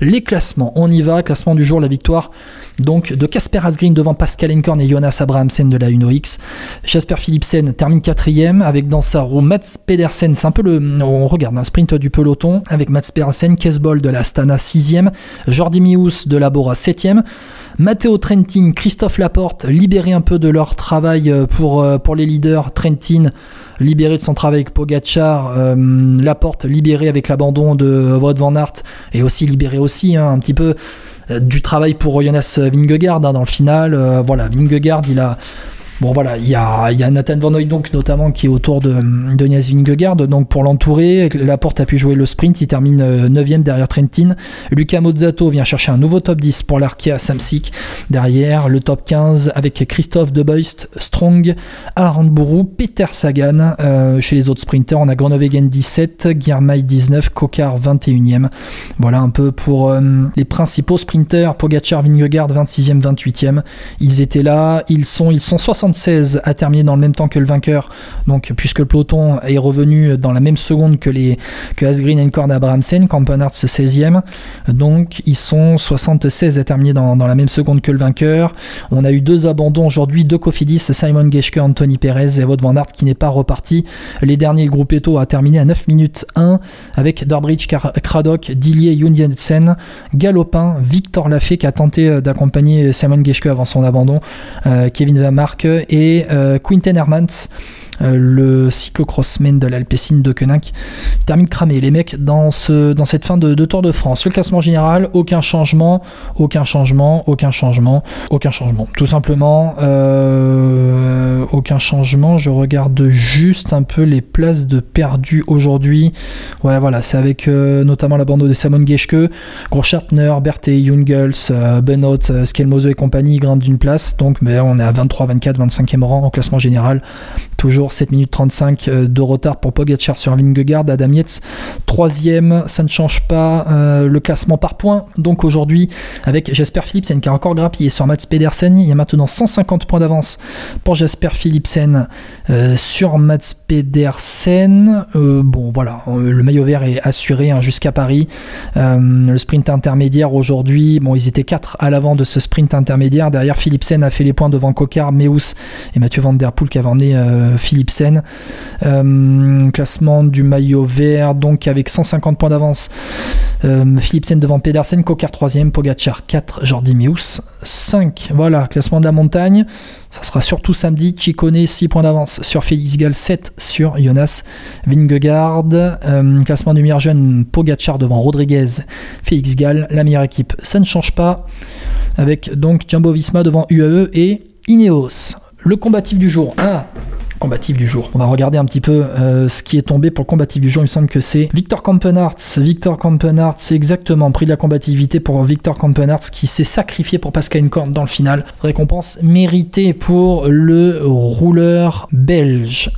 les classements. On y va, classement du jour, la victoire donc de Casper Asgreen devant Pascal Enkorn et Jonas Abrahamsen de la Uno X. Jasper Philipsen termine quatrième avec dans sa roue Mats Pedersen, c'est un peu le, on regarde un sprint du peloton avec Mats Pedersen, Kesbol de la Stana 6ème, Jordi Mius de la Bora 7ème. Matteo Trentin, Christophe Laporte, libérés un peu de leur travail euh, pour, euh, pour les leaders. Trentin, libéré de son travail avec Pogachar. Euh, Laporte, libéré avec l'abandon de Wout van Aert. Et aussi libéré aussi, hein, un petit peu du travail pour Jonas Vingegaard hein, dans le final. voilà, Vingegaard, il a Bon voilà, il y a, Nathan Van donc notamment qui est autour de, de Nias donc pour l'entourer, Laporte a pu jouer le sprint, il termine 9ème euh, derrière Trentin. Lucas Mozzato vient chercher un nouveau top 10 pour l'Arkea Samsic. Derrière, le top 15 avec Christophe Debeust, Strong, Arandbourou, Peter Sagan. Euh, chez les autres sprinters, on a Groenewegen 17, Guillermay 19, Kokar 21ème. Voilà un peu pour euh, les principaux sprinters, Pogachar, Vingegaard 26e, 28e. Ils étaient là, ils sont, ils sont 60 76 a terminé dans le même temps que le vainqueur, donc puisque le peloton est revenu dans la même seconde que les que Asgreen, Encorn et Abrahamsen, Campenarts 16e, donc ils sont 76 à terminer dans, la même seconde que le vainqueur. On a eu deux abandons aujourd'hui, deux Cofidis, Simon Geschke, Anthony Perez et Wout van Aert qui n'est pas reparti. Les derniers, groupes Eto a terminé à 9 minutes 1 avec Darbridge, Craddock, Dillier, Jungensen, Galopin, Victor Lafay qui a tenté d'accompagner Simon Geschke avant son abandon, euh, Kevin Van Mark et euh, Quinten Hermans euh, le cyclocrossman de l'Alpecin de Koenig termine cramé. Les mecs, dans, ce, dans cette fin de, Tour de France, le classement général, aucun changement, aucun changement, aucun changement, aucun changement. Tout simplement, euh, aucun changement. Je regarde juste un peu les places de perdu aujourd'hui. Ouais, voilà, c'est avec euh, notamment la bande de Simon Geschke, Groschartner, Berthe, Jungels, Benot, Skelmose et compagnie grimpent d'une place. Donc, mais on est à 23, 24, 25e rang au classement général. Toujours 7 minutes 35 euh, de retard pour Pogacar sur Vingegaard, Adam Yates troisième, ça ne change pas euh, le classement par points. Donc aujourd'hui, avec Jasper Philipsen qui a encore grappillé sur Mats Pedersen, il y a maintenant 150 points d'avance pour Jasper Philipsen euh, sur Mats Pedersen. bon voilà, le maillot vert est assuré hein, jusqu'à Paris. le sprint intermédiaire aujourd'hui, bon ils étaient 4 à l'avant de ce sprint intermédiaire. Derrière Philipsen a fait les points devant Kokar, Meus et Mathieu Van Der Poel qui avait emmené Philipsen. Euh, classement du maillot vert, donc avec 150 points d'avance. Euh, Philipsen devant Pedersen, Kokar 3ème, Pogachar 4, Jordi Meus 5. Voilà, classement de la montagne. Ça sera surtout samedi. Chicone 6 points d'avance sur Félix Gall, 7 sur Jonas Vingegaard. Euh, classement du meilleur jeune, Pogachar devant Rodriguez, Félix Gall. La meilleure équipe, ça ne change pas. Avec donc Jumbo Visma devant UAE et Ineos. Le combatif du jour. Ah, combatif du jour. On va regarder un petit peu euh, ce qui est tombé pour le combatif du jour. Il me semble que c'est Victor Kampenarts. Victor Kampenarts, c'est exactement prix de la combativité pour Victor Kampenarts qui s'est sacrifié pour Pascal Encorn dans le final. Récompense méritée pour le rouleur belge.